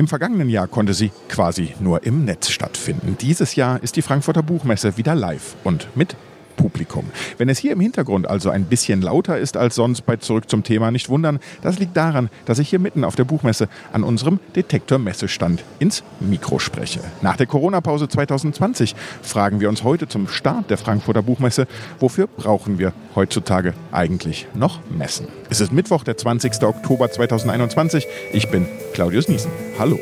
Im vergangenen Jahr konnte sie quasi nur im Netz stattfinden. Dieses Jahr ist die Frankfurter Buchmesse wieder live und mit Publikum. Wenn es hier im Hintergrund also ein bisschen lauter ist als sonst bei Zurück zum Thema, nicht wundern. Das liegt daran, dass ich hier mitten auf der Buchmesse an unserem Detektor-Messestand ins Mikro spreche. Nach der Corona-Pause 2020 fragen wir uns heute zum Start der Frankfurter Buchmesse, wofür brauchen wir heutzutage eigentlich noch Messen? Es ist Mittwoch, der 20. Oktober 2021. Ich bin Claudius Niesen. Hallo.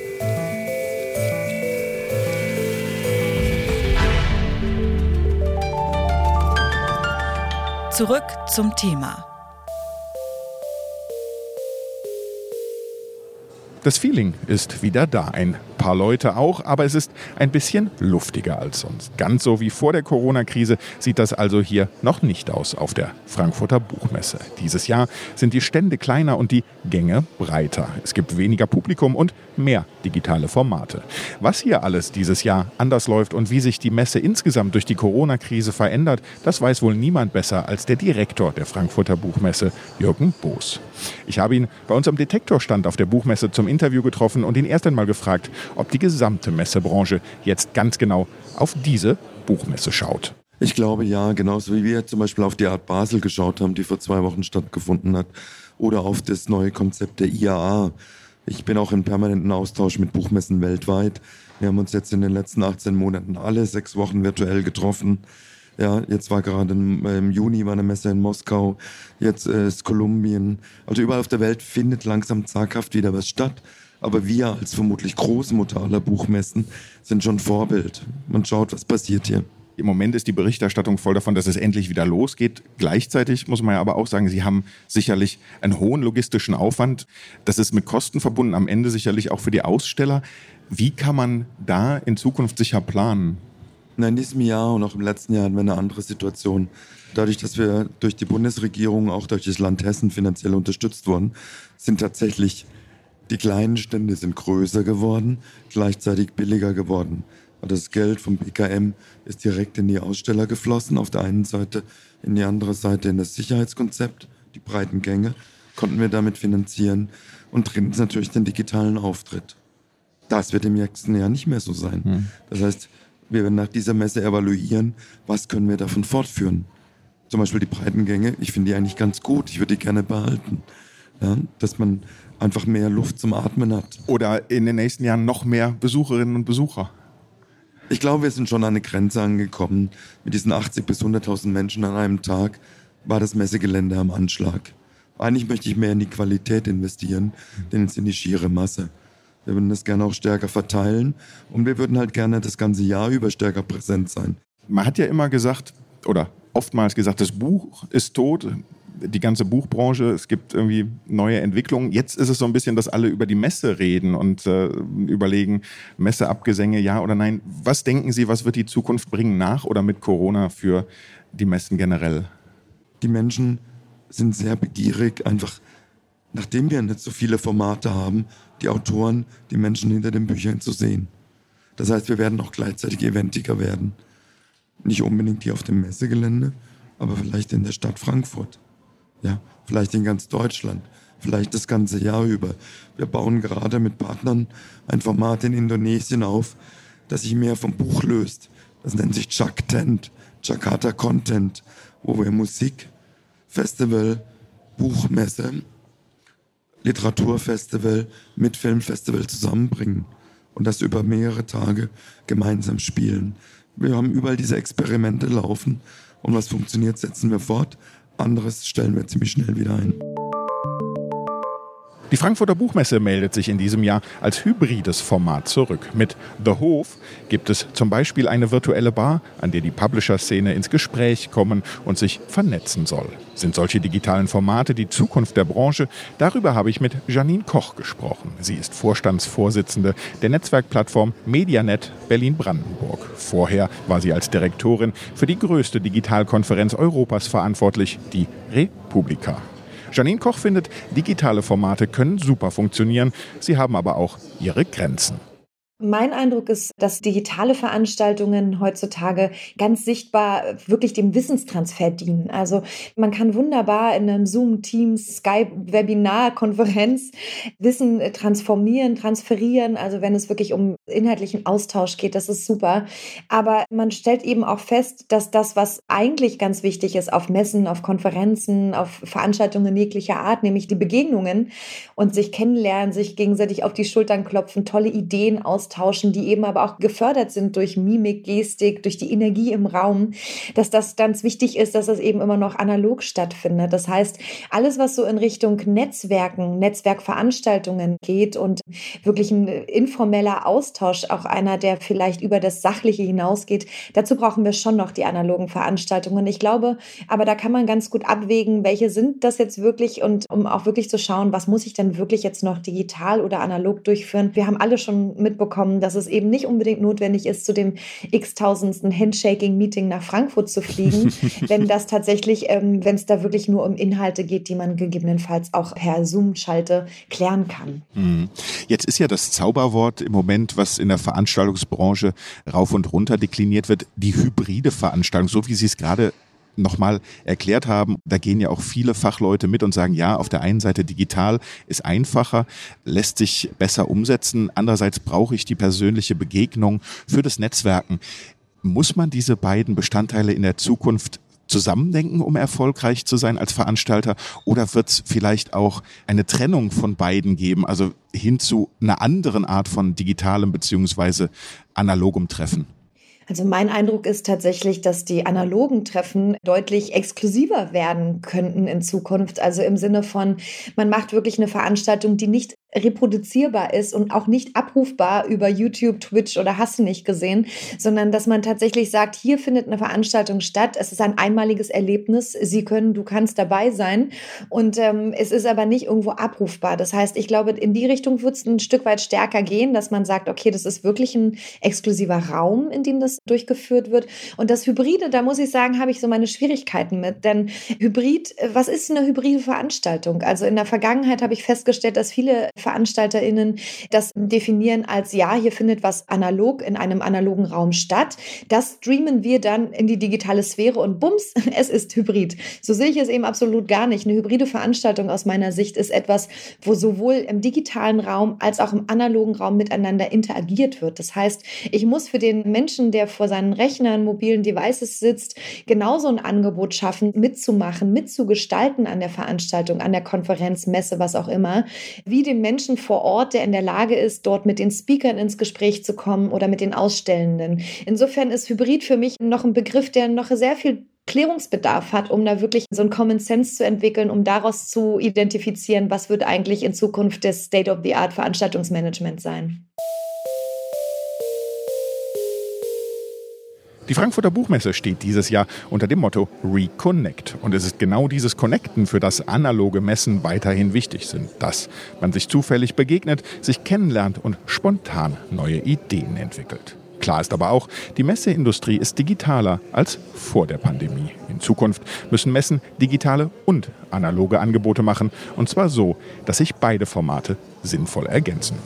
Zurück zum Thema. Das Feeling ist wieder da. Ein paar Leute auch, aber es ist ein bisschen luftiger als sonst. Ganz so wie vor der Corona-Krise sieht das also hier noch nicht aus auf der Frankfurter Buchmesse. Dieses Jahr sind die Stände kleiner und die Gänge breiter. Es gibt weniger Publikum und mehr digitale Formate. Was hier alles dieses Jahr anders läuft und wie sich die Messe insgesamt durch die Corona-Krise verändert, das weiß wohl niemand besser als der Direktor der Frankfurter Buchmesse, Jürgen Boos. Ich habe ihn bei uns am Detektorstand auf der Buchmesse zum Interview getroffen und ihn erst einmal gefragt, ob die gesamte Messebranche jetzt ganz genau auf diese Buchmesse schaut. Ich glaube ja, genauso wie wir zum Beispiel auf die Art Basel geschaut haben, die vor zwei Wochen stattgefunden hat, oder auf das neue Konzept der IAA. Ich bin auch in permanenten Austausch mit Buchmessen weltweit. Wir haben uns jetzt in den letzten 18 Monaten alle sechs Wochen virtuell getroffen. Ja, jetzt war gerade im, Juni war eine Messe in Moskau, jetzt äh, ist Kolumbien. Also überall auf der Welt findet langsam zaghaft wieder was statt. Aber wir als vermutlich Großmutter aller Buchmessen sind schon Vorbild. Man schaut, was passiert hier. Im Moment ist die Berichterstattung voll davon, dass es endlich wieder losgeht. Gleichzeitig muss man ja aber auch sagen, Sie haben sicherlich einen hohen logistischen Aufwand. Das ist mit Kosten verbunden, am Ende sicherlich auch für die Aussteller. Wie kann man da in Zukunft sicher planen? In diesem Jahr und auch im letzten Jahr hatten wir eine andere Situation. Dadurch, dass wir durch die Bundesregierung, auch durch das Land Hessen finanziell unterstützt wurden, sind tatsächlich die kleinen Stände sind größer geworden, gleichzeitig billiger geworden. Das Geld vom BKM ist direkt in die Aussteller geflossen. Auf der einen Seite, in die andere Seite in das Sicherheitskonzept, die breiten Gänge konnten wir damit finanzieren und drittens natürlich den digitalen Auftritt. Das wird im nächsten Jahr nicht mehr so sein. Hm. Das heißt, wir werden nach dieser Messe evaluieren, was können wir davon fortführen. Zum Beispiel die breiten Gänge, ich finde die eigentlich ganz gut, ich würde die gerne behalten. Ja, dass man einfach mehr Luft zum Atmen hat. Oder in den nächsten Jahren noch mehr Besucherinnen und Besucher. Ich glaube, wir sind schon an eine Grenze angekommen. Mit diesen 80.000 bis 100.000 Menschen an einem Tag war das Messegelände am Anschlag. Eigentlich möchte ich mehr in die Qualität investieren, denn in die schiere Masse. Wir würden das gerne auch stärker verteilen und wir würden halt gerne das ganze Jahr über stärker präsent sein. Man hat ja immer gesagt, oder oftmals gesagt, das Buch ist tot die ganze Buchbranche, es gibt irgendwie neue Entwicklungen. Jetzt ist es so ein bisschen, dass alle über die Messe reden und äh, überlegen, Messeabgesänge, ja oder nein. Was denken Sie, was wird die Zukunft bringen nach oder mit Corona für die Messen generell? Die Menschen sind sehr begierig, einfach nachdem wir nicht so viele Formate haben, die Autoren, die Menschen hinter den Büchern zu sehen. Das heißt, wir werden auch gleichzeitig eventiger werden. Nicht unbedingt hier auf dem Messegelände, aber vielleicht in der Stadt Frankfurt. Ja, vielleicht in ganz Deutschland, vielleicht das ganze Jahr über. Wir bauen gerade mit Partnern ein Format in Indonesien auf, das sich mehr vom Buch löst. Das nennt sich Tent, Jakarta Content, wo wir Musik, Festival, Buchmesse, Literaturfestival mit Filmfestival zusammenbringen und das über mehrere Tage gemeinsam spielen. Wir haben überall diese Experimente laufen und was funktioniert, setzen wir fort anderes stellen wir ziemlich schnell wieder ein. Die Frankfurter Buchmesse meldet sich in diesem Jahr als hybrides Format zurück. Mit The Hof gibt es zum Beispiel eine virtuelle Bar, an der die Publisher-Szene ins Gespräch kommen und sich vernetzen soll. Sind solche digitalen Formate die Zukunft der Branche? Darüber habe ich mit Janine Koch gesprochen. Sie ist Vorstandsvorsitzende der Netzwerkplattform Medianet Berlin-Brandenburg. Vorher war sie als Direktorin für die größte Digitalkonferenz Europas verantwortlich, die Republika. Janine Koch findet, digitale Formate können super funktionieren, sie haben aber auch ihre Grenzen. Mein Eindruck ist, dass digitale Veranstaltungen heutzutage ganz sichtbar wirklich dem Wissenstransfer dienen. Also man kann wunderbar in einem Zoom, Teams, Skype, Webinar, Konferenz Wissen transformieren, transferieren. Also wenn es wirklich um inhaltlichen Austausch geht, das ist super. Aber man stellt eben auch fest, dass das, was eigentlich ganz wichtig ist auf Messen, auf Konferenzen, auf Veranstaltungen jeglicher Art, nämlich die Begegnungen und sich kennenlernen, sich gegenseitig auf die Schultern klopfen, tolle Ideen aus austauschen, die eben aber auch gefördert sind durch Mimik, Gestik, durch die Energie im Raum, dass das ganz wichtig ist, dass das eben immer noch analog stattfindet. Das heißt, alles, was so in Richtung Netzwerken, Netzwerkveranstaltungen geht und wirklich ein informeller Austausch, auch einer, der vielleicht über das Sachliche hinausgeht, dazu brauchen wir schon noch die analogen Veranstaltungen. Ich glaube, aber da kann man ganz gut abwägen, welche sind das jetzt wirklich und um auch wirklich zu schauen, was muss ich denn wirklich jetzt noch digital oder analog durchführen. Wir haben alle schon mitbekommen, bekommen, dass es eben nicht unbedingt notwendig ist, zu dem x-tausendsten Handshaking-Meeting nach Frankfurt zu fliegen, wenn das tatsächlich, ähm, wenn es da wirklich nur um Inhalte geht, die man gegebenenfalls auch per Zoom-Schalte klären kann. Mhm. Jetzt ist ja das Zauberwort im Moment, was in der Veranstaltungsbranche rauf und runter dekliniert wird, die hybride Veranstaltung, so wie Sie es gerade nochmal erklärt haben. Da gehen ja auch viele Fachleute mit und sagen, ja, auf der einen Seite digital ist einfacher, lässt sich besser umsetzen. Andererseits brauche ich die persönliche Begegnung für das Netzwerken. Muss man diese beiden Bestandteile in der Zukunft zusammendenken, um erfolgreich zu sein als Veranstalter? Oder wird es vielleicht auch eine Trennung von beiden geben, also hin zu einer anderen Art von digitalem beziehungsweise analogem Treffen? Also mein Eindruck ist tatsächlich, dass die analogen Treffen deutlich exklusiver werden könnten in Zukunft. Also im Sinne von, man macht wirklich eine Veranstaltung, die nicht reproduzierbar ist und auch nicht abrufbar über YouTube, Twitch oder hast du nicht gesehen, sondern dass man tatsächlich sagt, hier findet eine Veranstaltung statt, es ist ein einmaliges Erlebnis, Sie können, du kannst dabei sein. Und ähm, es ist aber nicht irgendwo abrufbar. Das heißt, ich glaube, in die Richtung wird es ein Stück weit stärker gehen, dass man sagt, okay, das ist wirklich ein exklusiver Raum, in dem das durchgeführt wird. Und das Hybride, da muss ich sagen, habe ich so meine Schwierigkeiten mit, denn Hybrid, was ist eine hybride Veranstaltung? Also in der Vergangenheit habe ich festgestellt, dass viele VeranstalterInnen das definieren als, ja, hier findet was analog in einem analogen Raum statt. Das streamen wir dann in die digitale Sphäre und bums, es ist hybrid. So sehe ich es eben absolut gar nicht. Eine hybride Veranstaltung aus meiner Sicht ist etwas, wo sowohl im digitalen Raum als auch im analogen Raum miteinander interagiert wird. Das heißt, ich muss für den Menschen, der vor seinen Rechnern, mobilen Devices sitzt, genauso ein Angebot schaffen, mitzumachen, mitzugestalten an der Veranstaltung, an der Konferenz, Messe, was auch immer, wie dem Menschen vor Ort, der in der Lage ist, dort mit den Speakern ins Gespräch zu kommen oder mit den Ausstellenden. Insofern ist Hybrid für mich noch ein Begriff, der noch sehr viel Klärungsbedarf hat, um da wirklich so ein Common Sense zu entwickeln, um daraus zu identifizieren, was wird eigentlich in Zukunft das State-of-the-Art Veranstaltungsmanagement sein. Die Frankfurter Buchmesse steht dieses Jahr unter dem Motto Reconnect. Und es ist genau dieses Connecten, für das analoge Messen weiterhin wichtig sind. Dass man sich zufällig begegnet, sich kennenlernt und spontan neue Ideen entwickelt. Klar ist aber auch, die Messeindustrie ist digitaler als vor der Pandemie. In Zukunft müssen Messen digitale und analoge Angebote machen. Und zwar so, dass sich beide Formate sinnvoll ergänzen.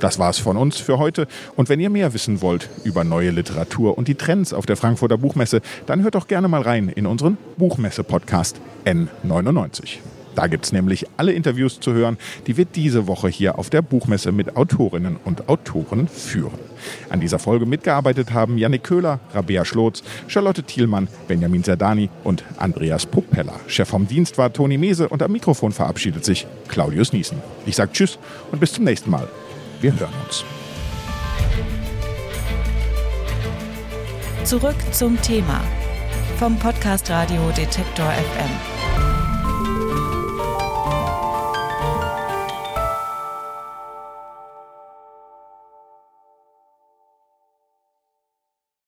Das war's von uns für heute. Und wenn ihr mehr wissen wollt über neue Literatur und die Trends auf der Frankfurter Buchmesse, dann hört doch gerne mal rein in unseren Buchmesse-Podcast N99. Da gibt's nämlich alle Interviews zu hören, die wir diese Woche hier auf der Buchmesse mit Autorinnen und Autoren führen. An dieser Folge mitgearbeitet haben Janik Köhler, Rabea Schlotz, Charlotte Thielmann, Benjamin Zerdani und Andreas Propeller. Chef vom Dienst war Toni Mese und am Mikrofon verabschiedet sich Claudius Niesen. Ich sage Tschüss und bis zum nächsten Mal. Wir hören uns. Zurück zum Thema vom Podcast Radio Detektor FM.